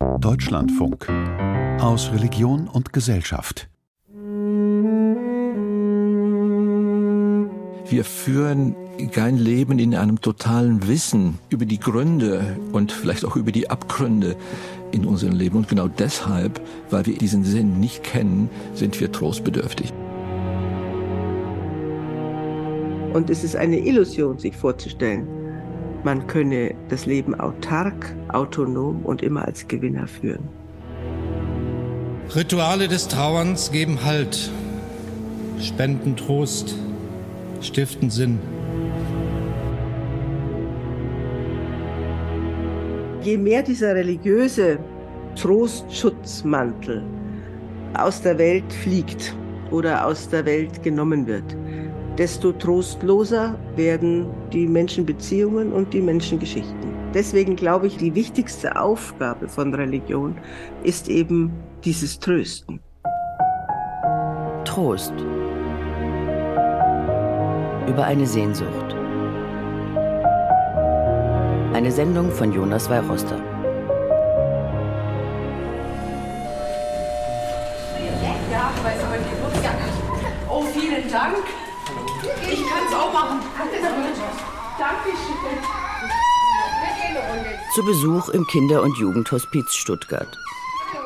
Deutschlandfunk aus Religion und Gesellschaft. Wir führen kein Leben in einem totalen Wissen über die Gründe und vielleicht auch über die Abgründe in unserem Leben. Und genau deshalb, weil wir diesen Sinn nicht kennen, sind wir trostbedürftig. Und es ist eine Illusion, sich vorzustellen, man könne das Leben autark, autonom und immer als Gewinner führen. Rituale des Trauerns geben Halt, spenden Trost, stiften Sinn. Je mehr dieser religiöse Trostschutzmantel aus der Welt fliegt oder aus der Welt genommen wird, desto trostloser werden die Menschenbeziehungen und die Menschengeschichten. Deswegen glaube ich, die wichtigste Aufgabe von Religion ist eben dieses Trösten. Trost über eine Sehnsucht. Eine Sendung von Jonas Weihroster. Oh, vielen Dank. Zu Besuch im Kinder- und Jugendhospiz Stuttgart.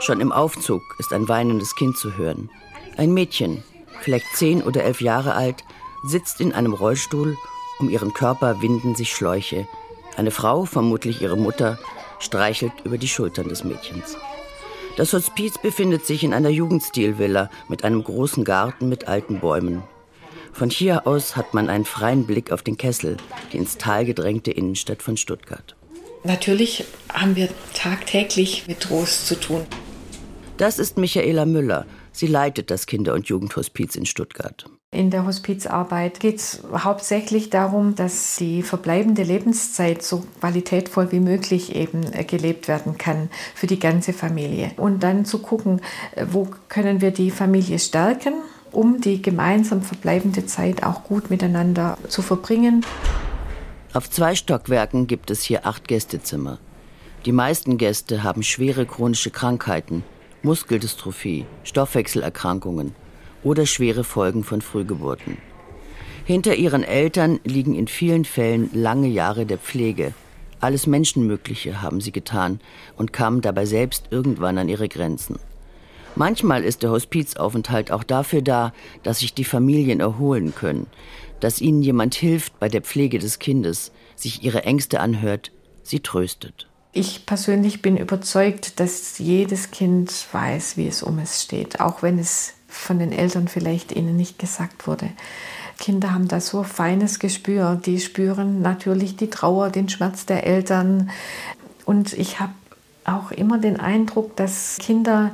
Schon im Aufzug ist ein weinendes Kind zu hören. Ein Mädchen, vielleicht zehn oder elf Jahre alt, sitzt in einem Rollstuhl, um ihren Körper winden sich Schläuche. Eine Frau, vermutlich ihre Mutter, streichelt über die Schultern des Mädchens. Das Hospiz befindet sich in einer Jugendstilvilla mit einem großen Garten mit alten Bäumen. Von hier aus hat man einen freien Blick auf den Kessel, die ins Tal gedrängte Innenstadt von Stuttgart. Natürlich haben wir tagtäglich mit Trost zu tun. Das ist Michaela Müller. Sie leitet das Kinder- und Jugendhospiz in Stuttgart. In der Hospizarbeit geht es hauptsächlich darum, dass die verbleibende Lebenszeit so qualitätvoll wie möglich eben äh, gelebt werden kann für die ganze Familie. Und dann zu gucken, äh, wo können wir die Familie stärken, um die gemeinsam verbleibende Zeit auch gut miteinander zu verbringen. Auf zwei Stockwerken gibt es hier acht Gästezimmer. Die meisten Gäste haben schwere chronische Krankheiten, Muskeldystrophie, Stoffwechselerkrankungen oder schwere Folgen von Frühgeburten. Hinter ihren Eltern liegen in vielen Fällen lange Jahre der Pflege. Alles Menschenmögliche haben sie getan und kamen dabei selbst irgendwann an ihre Grenzen. Manchmal ist der Hospizaufenthalt auch dafür da, dass sich die Familien erholen können, dass ihnen jemand hilft bei der Pflege des Kindes, sich ihre Ängste anhört, sie tröstet. Ich persönlich bin überzeugt, dass jedes Kind weiß, wie es um es steht, auch wenn es von den Eltern vielleicht ihnen nicht gesagt wurde. Kinder haben da so feines Gespür. Die spüren natürlich die Trauer, den Schmerz der Eltern. Und ich habe auch immer den Eindruck, dass Kinder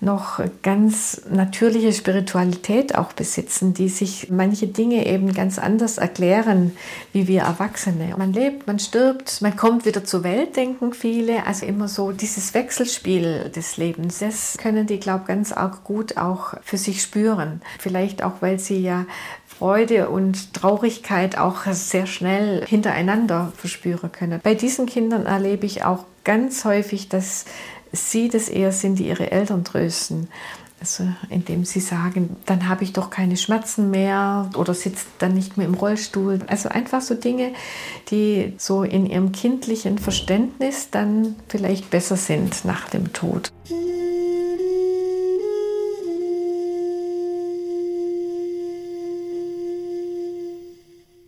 noch ganz natürliche Spiritualität auch besitzen, die sich manche Dinge eben ganz anders erklären wie wir Erwachsene. Man lebt, man stirbt, man kommt wieder zur Welt, denken viele. Also immer so dieses Wechselspiel des Lebens, das können die, glaube ich, ganz arg gut auch für sich spüren. Vielleicht auch, weil sie ja Freude und Traurigkeit auch sehr schnell hintereinander verspüren können. Bei diesen Kindern erlebe ich auch ganz häufig, dass sie das eher sind, die ihre Eltern trösten. Also indem sie sagen, dann habe ich doch keine Schmerzen mehr oder sitzt dann nicht mehr im Rollstuhl. Also einfach so Dinge, die so in ihrem kindlichen Verständnis dann vielleicht besser sind nach dem Tod.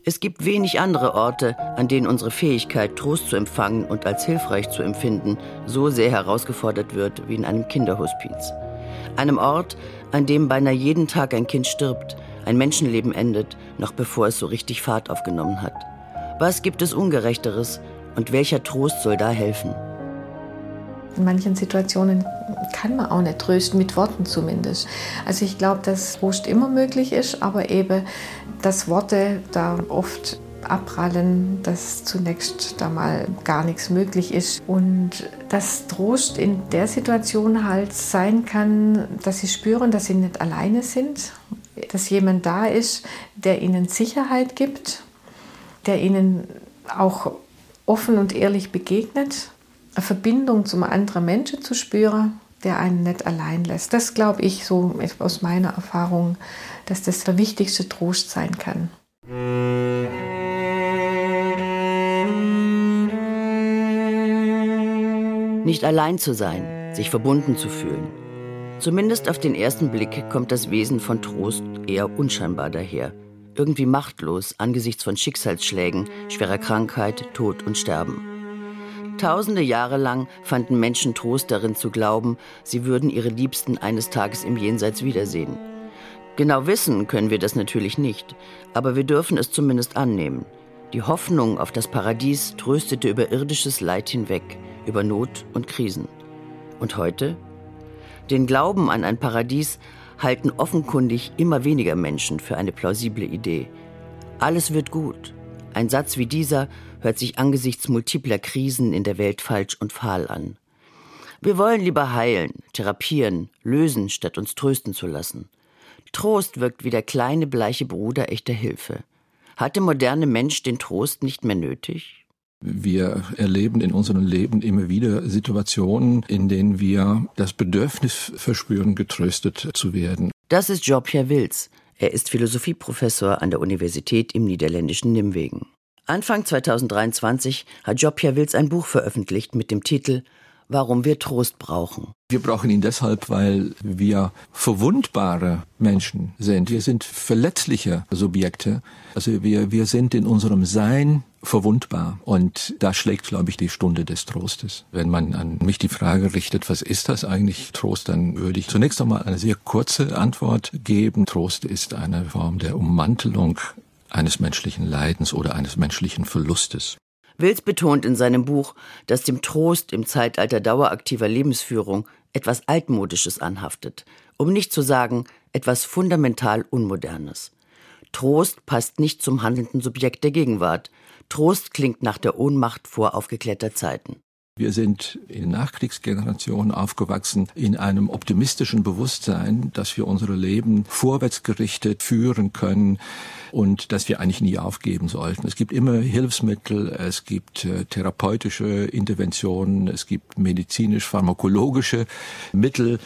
Es gibt wenig andere Orte, an denen unsere Fähigkeit, Trost zu empfangen und als hilfreich zu empfinden, so sehr herausgefordert wird wie in einem Kinderhospiz. Einem Ort, an dem beinahe jeden Tag ein Kind stirbt, ein Menschenleben endet, noch bevor es so richtig Fahrt aufgenommen hat. Was gibt es Ungerechteres und welcher Trost soll da helfen? In manchen Situationen kann man auch nicht trösten, mit Worten zumindest. Also ich glaube, dass Trost immer möglich ist, aber eben, dass Worte da oft abprallen, dass zunächst da mal gar nichts möglich ist und dass Trost in der Situation halt sein kann, dass sie spüren, dass sie nicht alleine sind, dass jemand da ist, der ihnen Sicherheit gibt, der ihnen auch offen und ehrlich begegnet eine Verbindung zum anderen Menschen zu spüren, der einen nicht allein lässt. Das glaube ich so aus meiner Erfahrung, dass das der wichtigste Trost sein kann. Nicht allein zu sein, sich verbunden zu fühlen. Zumindest auf den ersten Blick kommt das Wesen von Trost eher unscheinbar daher. Irgendwie machtlos angesichts von Schicksalsschlägen, schwerer Krankheit, Tod und Sterben. Tausende Jahre lang fanden Menschen Trost darin zu glauben, sie würden ihre Liebsten eines Tages im Jenseits wiedersehen. Genau wissen können wir das natürlich nicht, aber wir dürfen es zumindest annehmen. Die Hoffnung auf das Paradies tröstete über irdisches Leid hinweg, über Not und Krisen. Und heute? Den Glauben an ein Paradies halten offenkundig immer weniger Menschen für eine plausible Idee. Alles wird gut. Ein Satz wie dieser hört sich angesichts multipler Krisen in der Welt falsch und fahl an. Wir wollen lieber heilen, therapieren, lösen, statt uns trösten zu lassen. Trost wirkt wie der kleine bleiche Bruder echter Hilfe. Hat der moderne Mensch den Trost nicht mehr nötig? Wir erleben in unserem Leben immer wieder Situationen, in denen wir das Bedürfnis verspüren, getröstet zu werden. Das ist Jean-Pierre Wils. Er ist Philosophieprofessor an der Universität im niederländischen Nimwegen. Anfang 2023 hat Jean-Pierre Wils ein Buch veröffentlicht mit dem Titel warum wir Trost brauchen. Wir brauchen ihn deshalb, weil wir verwundbare Menschen sind. Wir sind verletzliche Subjekte. Also wir, wir sind in unserem Sein verwundbar. Und da schlägt, glaube ich, die Stunde des Trostes. Wenn man an mich die Frage richtet, was ist das eigentlich Trost, dann würde ich zunächst einmal eine sehr kurze Antwort geben. Trost ist eine Form der Ummantelung eines menschlichen Leidens oder eines menschlichen Verlustes. Wils betont in seinem Buch, dass dem Trost im Zeitalter daueraktiver Lebensführung etwas Altmodisches anhaftet, um nicht zu sagen etwas fundamental Unmodernes. Trost passt nicht zum handelnden Subjekt der Gegenwart. Trost klingt nach der Ohnmacht vor aufgeklärter Zeiten. Wir sind in Nachkriegsgenerationen aufgewachsen in einem optimistischen Bewusstsein, dass wir unsere Leben vorwärtsgerichtet führen können und dass wir eigentlich nie aufgeben sollten. Es gibt immer Hilfsmittel, es gibt äh, therapeutische Interventionen, es gibt medizinisch-pharmakologische Mittel,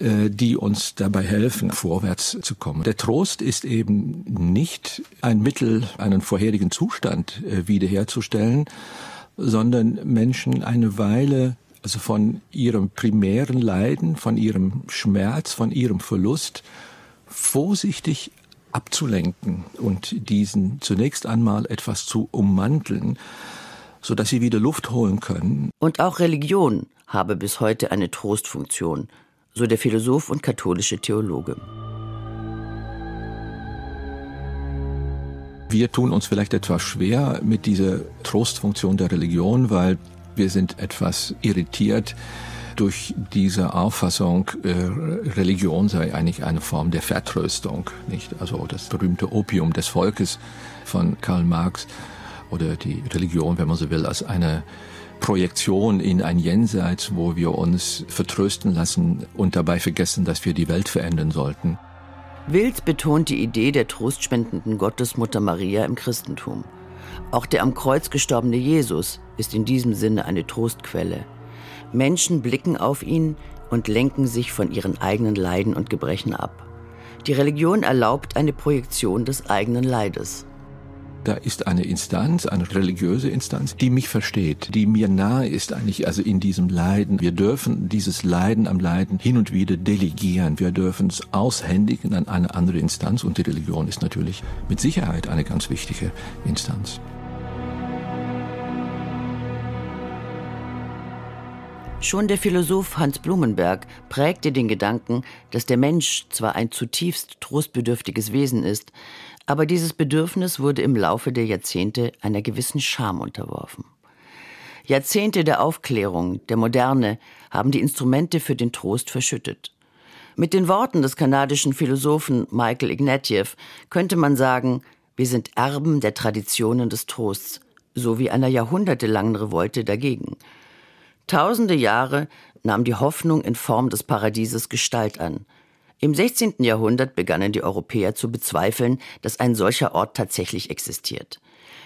äh, die uns dabei helfen, vorwärts zu kommen. Der Trost ist eben nicht ein Mittel, einen vorherigen Zustand äh, wiederherzustellen, sondern Menschen eine Weile also von ihrem primären Leiden, von ihrem Schmerz, von ihrem Verlust vorsichtig abzulenken und diesen zunächst einmal etwas zu ummanteln, so dass sie wieder Luft holen können. Und auch Religion habe bis heute eine Trostfunktion, so der Philosoph und katholische Theologe. Wir tun uns vielleicht etwas schwer mit dieser Trostfunktion der Religion, weil wir sind etwas irritiert durch diese Auffassung, äh, Religion sei eigentlich eine Form der Vertröstung, nicht? Also das berühmte Opium des Volkes von Karl Marx oder die Religion, wenn man so will, als eine Projektion in ein Jenseits, wo wir uns vertrösten lassen und dabei vergessen, dass wir die Welt verändern sollten. Wild betont die Idee der trostspendenden Gottesmutter Maria im Christentum. Auch der am Kreuz gestorbene Jesus ist in diesem Sinne eine Trostquelle. Menschen blicken auf ihn und lenken sich von ihren eigenen Leiden und Gebrechen ab. Die Religion erlaubt eine Projektion des eigenen Leides. Da ist eine Instanz, eine religiöse Instanz, die mich versteht, die mir nahe ist eigentlich, also in diesem Leiden. Wir dürfen dieses Leiden am Leiden hin und wieder delegieren. Wir dürfen es aushändigen an eine andere Instanz und die Religion ist natürlich mit Sicherheit eine ganz wichtige Instanz. Schon der Philosoph Hans Blumenberg prägte den Gedanken, dass der Mensch zwar ein zutiefst trostbedürftiges Wesen ist, aber dieses Bedürfnis wurde im Laufe der Jahrzehnte einer gewissen Scham unterworfen. Jahrzehnte der Aufklärung, der Moderne haben die Instrumente für den Trost verschüttet. Mit den Worten des kanadischen Philosophen Michael Ignatieff könnte man sagen, wir sind Erben der Traditionen des Trosts, sowie einer jahrhundertelangen Revolte dagegen. Tausende Jahre nahm die Hoffnung in Form des Paradieses Gestalt an. Im 16. Jahrhundert begannen die Europäer zu bezweifeln, dass ein solcher Ort tatsächlich existiert.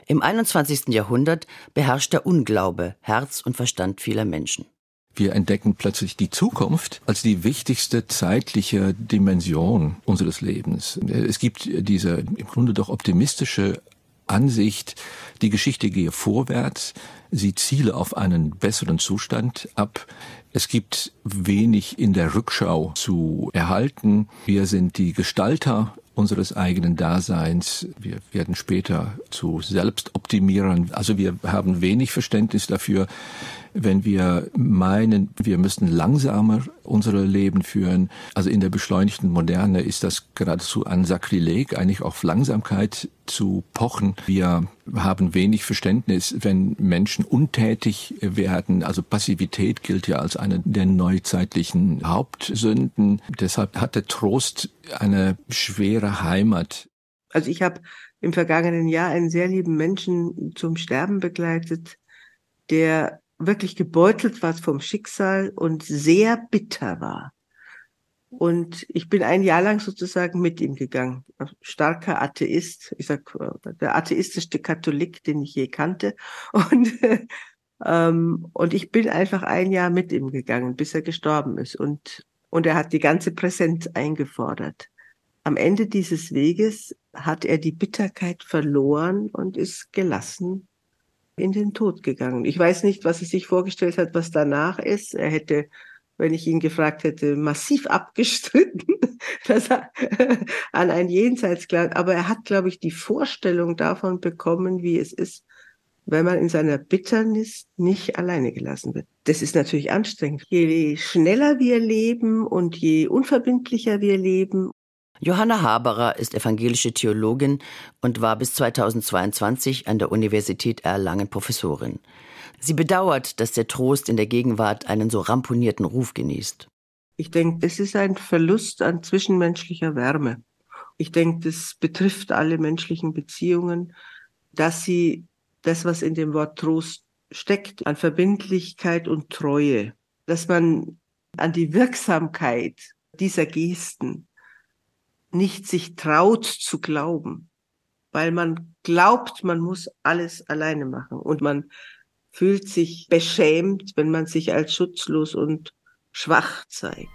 Im 21. Jahrhundert beherrscht der Unglaube Herz und Verstand vieler Menschen. Wir entdecken plötzlich die Zukunft als die wichtigste zeitliche Dimension unseres Lebens. Es gibt diese im Grunde doch optimistische Ansicht, die Geschichte gehe vorwärts, sie ziele auf einen besseren Zustand ab. Es gibt wenig in der Rückschau zu erhalten. Wir sind die Gestalter unseres eigenen Daseins. Wir werden später zu Selbstoptimierern. Also wir haben wenig Verständnis dafür, wenn wir meinen, wir müssten langsamer unsere Leben führen. Also in der beschleunigten Moderne ist das geradezu ein Sakrileg, eigentlich auf Langsamkeit zu pochen. Wir haben wenig Verständnis, wenn Menschen untätig werden. Also Passivität gilt ja als eine der neuzeitlichen Hauptsünden. Deshalb hat der Trost eine schwere Heimat. Also ich habe im vergangenen Jahr einen sehr lieben Menschen zum Sterben begleitet, der wirklich gebeutelt war vom Schicksal und sehr bitter war. Und ich bin ein Jahr lang sozusagen mit ihm gegangen. Starker Atheist, ich sag, der atheistischste Katholik, den ich je kannte. Und, ähm, und ich bin einfach ein Jahr mit ihm gegangen, bis er gestorben ist. Und, und er hat die ganze Präsenz eingefordert. Am Ende dieses Weges hat er die Bitterkeit verloren und ist gelassen in den Tod gegangen. Ich weiß nicht, was er sich vorgestellt hat, was danach ist. Er hätte, wenn ich ihn gefragt hätte, massiv abgestritten, dass er an ein Jenseits glaubt. Aber er hat, glaube ich, die Vorstellung davon bekommen, wie es ist, wenn man in seiner Bitternis nicht alleine gelassen wird. Das ist natürlich anstrengend. Je schneller wir leben und je unverbindlicher wir leben, Johanna Haberer ist evangelische Theologin und war bis 2022 an der Universität Erlangen Professorin. Sie bedauert, dass der Trost in der Gegenwart einen so ramponierten Ruf genießt. Ich denke, es ist ein Verlust an zwischenmenschlicher Wärme. Ich denke, das betrifft alle menschlichen Beziehungen, dass sie das, was in dem Wort Trost steckt, an Verbindlichkeit und Treue, dass man an die Wirksamkeit dieser Gesten nicht sich traut zu glauben, weil man glaubt, man muss alles alleine machen und man fühlt sich beschämt, wenn man sich als schutzlos und schwach zeigt.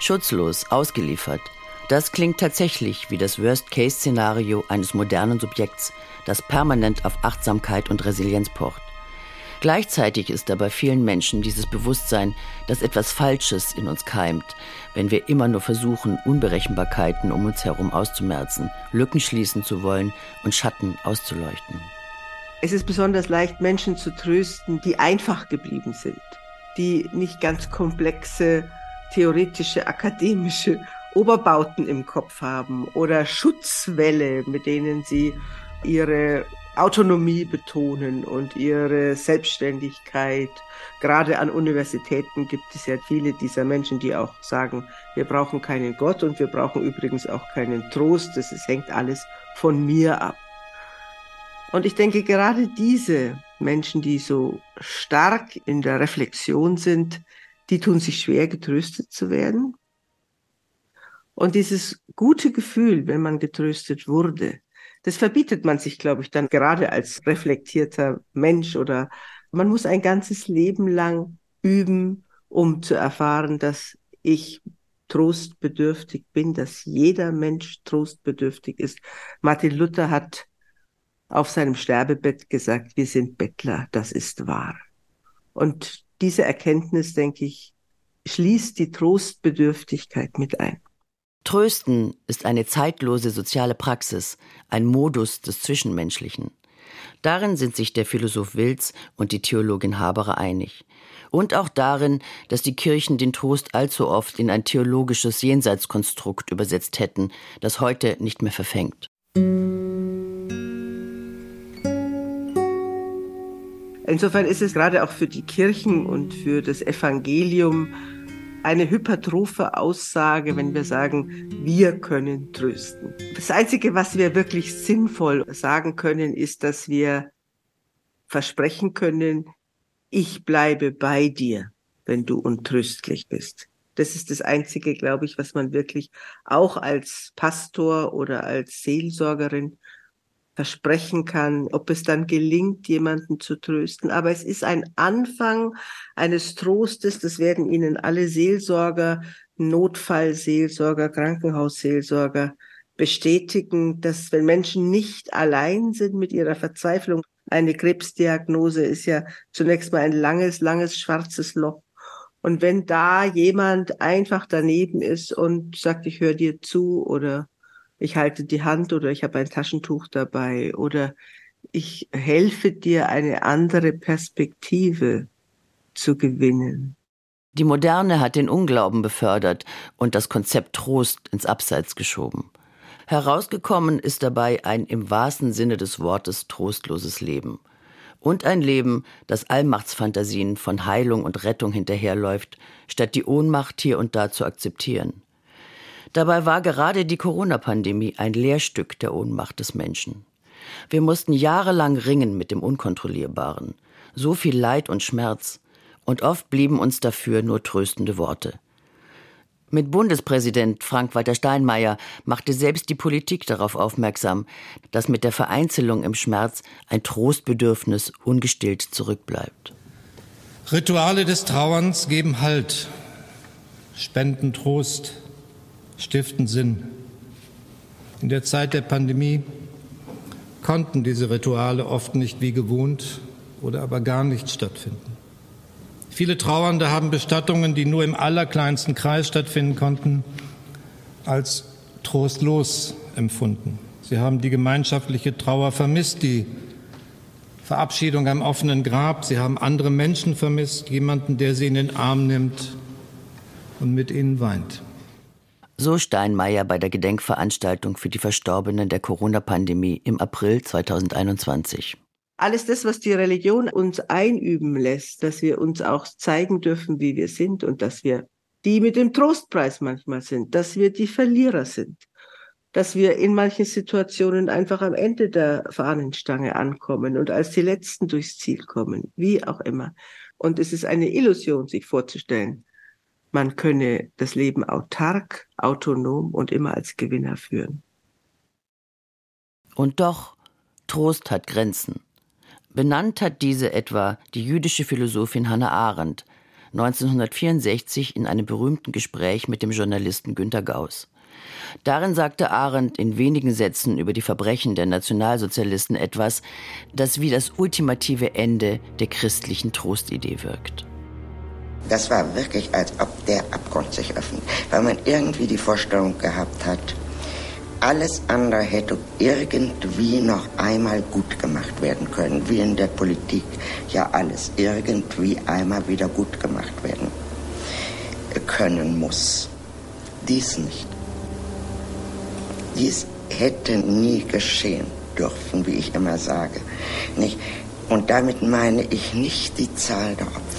Schutzlos, ausgeliefert. Das klingt tatsächlich wie das Worst-Case-Szenario eines modernen Subjekts, das permanent auf Achtsamkeit und Resilienz pocht. Gleichzeitig ist da bei vielen Menschen dieses Bewusstsein, dass etwas Falsches in uns keimt, wenn wir immer nur versuchen, Unberechenbarkeiten um uns herum auszumerzen, Lücken schließen zu wollen und Schatten auszuleuchten. Es ist besonders leicht, Menschen zu trösten, die einfach geblieben sind, die nicht ganz komplexe theoretische, akademische Oberbauten im Kopf haben oder Schutzwälle, mit denen sie ihre Autonomie betonen und ihre Selbstständigkeit. Gerade an Universitäten gibt es ja viele dieser Menschen, die auch sagen, wir brauchen keinen Gott und wir brauchen übrigens auch keinen Trost. Das ist, hängt alles von mir ab. Und ich denke, gerade diese Menschen, die so stark in der Reflexion sind, die tun sich schwer, getröstet zu werden. Und dieses gute Gefühl, wenn man getröstet wurde, das verbietet man sich, glaube ich, dann gerade als reflektierter Mensch oder man muss ein ganzes Leben lang üben, um zu erfahren, dass ich trostbedürftig bin, dass jeder Mensch trostbedürftig ist. Martin Luther hat auf seinem Sterbebett gesagt, wir sind Bettler, das ist wahr. Und diese Erkenntnis, denke ich, schließt die Trostbedürftigkeit mit ein. Trösten ist eine zeitlose soziale Praxis, ein Modus des Zwischenmenschlichen. Darin sind sich der Philosoph Wilz und die Theologin Haberer einig. Und auch darin, dass die Kirchen den Trost allzu oft in ein theologisches Jenseitskonstrukt übersetzt hätten, das heute nicht mehr verfängt. Insofern ist es gerade auch für die Kirchen und für das Evangelium eine hypertrophe Aussage, wenn wir sagen, wir können trösten. Das Einzige, was wir wirklich sinnvoll sagen können, ist, dass wir versprechen können, ich bleibe bei dir, wenn du untröstlich bist. Das ist das Einzige, glaube ich, was man wirklich auch als Pastor oder als Seelsorgerin versprechen kann, ob es dann gelingt, jemanden zu trösten. Aber es ist ein Anfang eines Trostes, das werden Ihnen alle Seelsorger, Notfallseelsorger, Krankenhausseelsorger bestätigen, dass wenn Menschen nicht allein sind mit ihrer Verzweiflung, eine Krebsdiagnose ist ja zunächst mal ein langes, langes schwarzes Loch. Und wenn da jemand einfach daneben ist und sagt, ich höre dir zu oder ich halte die Hand oder ich habe ein Taschentuch dabei oder ich helfe dir, eine andere Perspektive zu gewinnen. Die Moderne hat den Unglauben befördert und das Konzept Trost ins Abseits geschoben. Herausgekommen ist dabei ein im wahrsten Sinne des Wortes trostloses Leben. Und ein Leben, das Allmachtsfantasien von Heilung und Rettung hinterherläuft, statt die Ohnmacht hier und da zu akzeptieren. Dabei war gerade die Corona-Pandemie ein Lehrstück der Ohnmacht des Menschen. Wir mussten jahrelang ringen mit dem Unkontrollierbaren. So viel Leid und Schmerz. Und oft blieben uns dafür nur tröstende Worte. Mit Bundespräsident Frank-Walter Steinmeier machte selbst die Politik darauf aufmerksam, dass mit der Vereinzelung im Schmerz ein Trostbedürfnis ungestillt zurückbleibt. Rituale des Trauerns geben Halt, spenden Trost, stiften Sinn. In der Zeit der Pandemie konnten diese Rituale oft nicht wie gewohnt oder aber gar nicht stattfinden. Viele Trauernde haben Bestattungen, die nur im allerkleinsten Kreis stattfinden konnten, als trostlos empfunden. Sie haben die gemeinschaftliche Trauer vermisst, die Verabschiedung am offenen Grab. Sie haben andere Menschen vermisst, jemanden, der sie in den Arm nimmt und mit ihnen weint. So Steinmeier bei der Gedenkveranstaltung für die Verstorbenen der Corona-Pandemie im April 2021. Alles das, was die Religion uns einüben lässt, dass wir uns auch zeigen dürfen, wie wir sind und dass wir die mit dem Trostpreis manchmal sind, dass wir die Verlierer sind, dass wir in manchen Situationen einfach am Ende der Fahnenstange ankommen und als die Letzten durchs Ziel kommen, wie auch immer. Und es ist eine Illusion, sich vorzustellen, man könne das Leben autark, autonom und immer als Gewinner führen. Und doch, Trost hat Grenzen. Benannt hat diese etwa die jüdische Philosophin Hannah Arendt 1964 in einem berühmten Gespräch mit dem Journalisten Günter Gauss. Darin sagte Arendt in wenigen Sätzen über die Verbrechen der Nationalsozialisten etwas, das wie das ultimative Ende der christlichen Trostidee wirkt. Das war wirklich, als ob der Abgrund sich öffnet, weil man irgendwie die Vorstellung gehabt hat, alles andere hätte irgendwie noch einmal gut gemacht werden können, wie in der Politik ja alles irgendwie einmal wieder gut gemacht werden können muss. Dies nicht. Dies hätte nie geschehen dürfen, wie ich immer sage. Nicht? Und damit meine ich nicht die Zahl der Opfer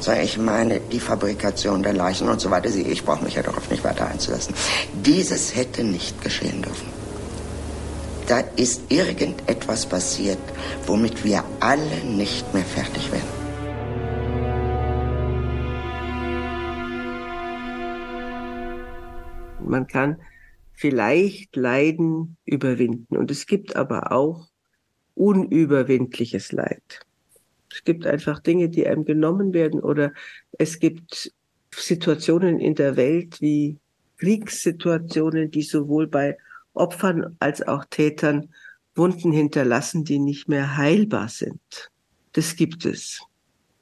sondern ich meine die Fabrikation der Leichen und so weiter. Ich brauche mich ja darauf nicht weiter einzulassen. Dieses hätte nicht geschehen dürfen. Da ist irgendetwas passiert, womit wir alle nicht mehr fertig werden. Man kann vielleicht Leiden überwinden und es gibt aber auch unüberwindliches Leid. Es gibt einfach Dinge, die einem genommen werden oder es gibt Situationen in der Welt wie Kriegssituationen, die sowohl bei Opfern als auch Tätern Wunden hinterlassen, die nicht mehr heilbar sind. Das gibt es.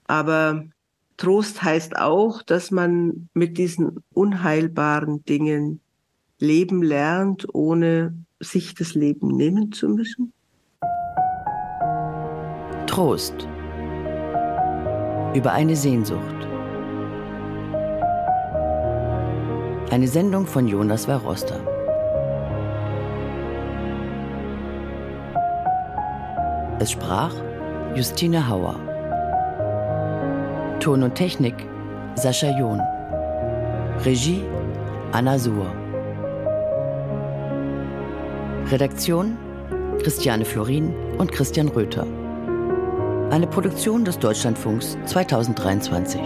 Aber Trost heißt auch, dass man mit diesen unheilbaren Dingen leben lernt, ohne sich das Leben nehmen zu müssen. Trost über eine Sehnsucht. Eine Sendung von Jonas Verroster. Es sprach Justine Hauer. Ton und Technik Sascha John. Regie Anna Suhr. Redaktion Christiane Florin und Christian Röther. Eine Produktion des Deutschlandfunks 2023.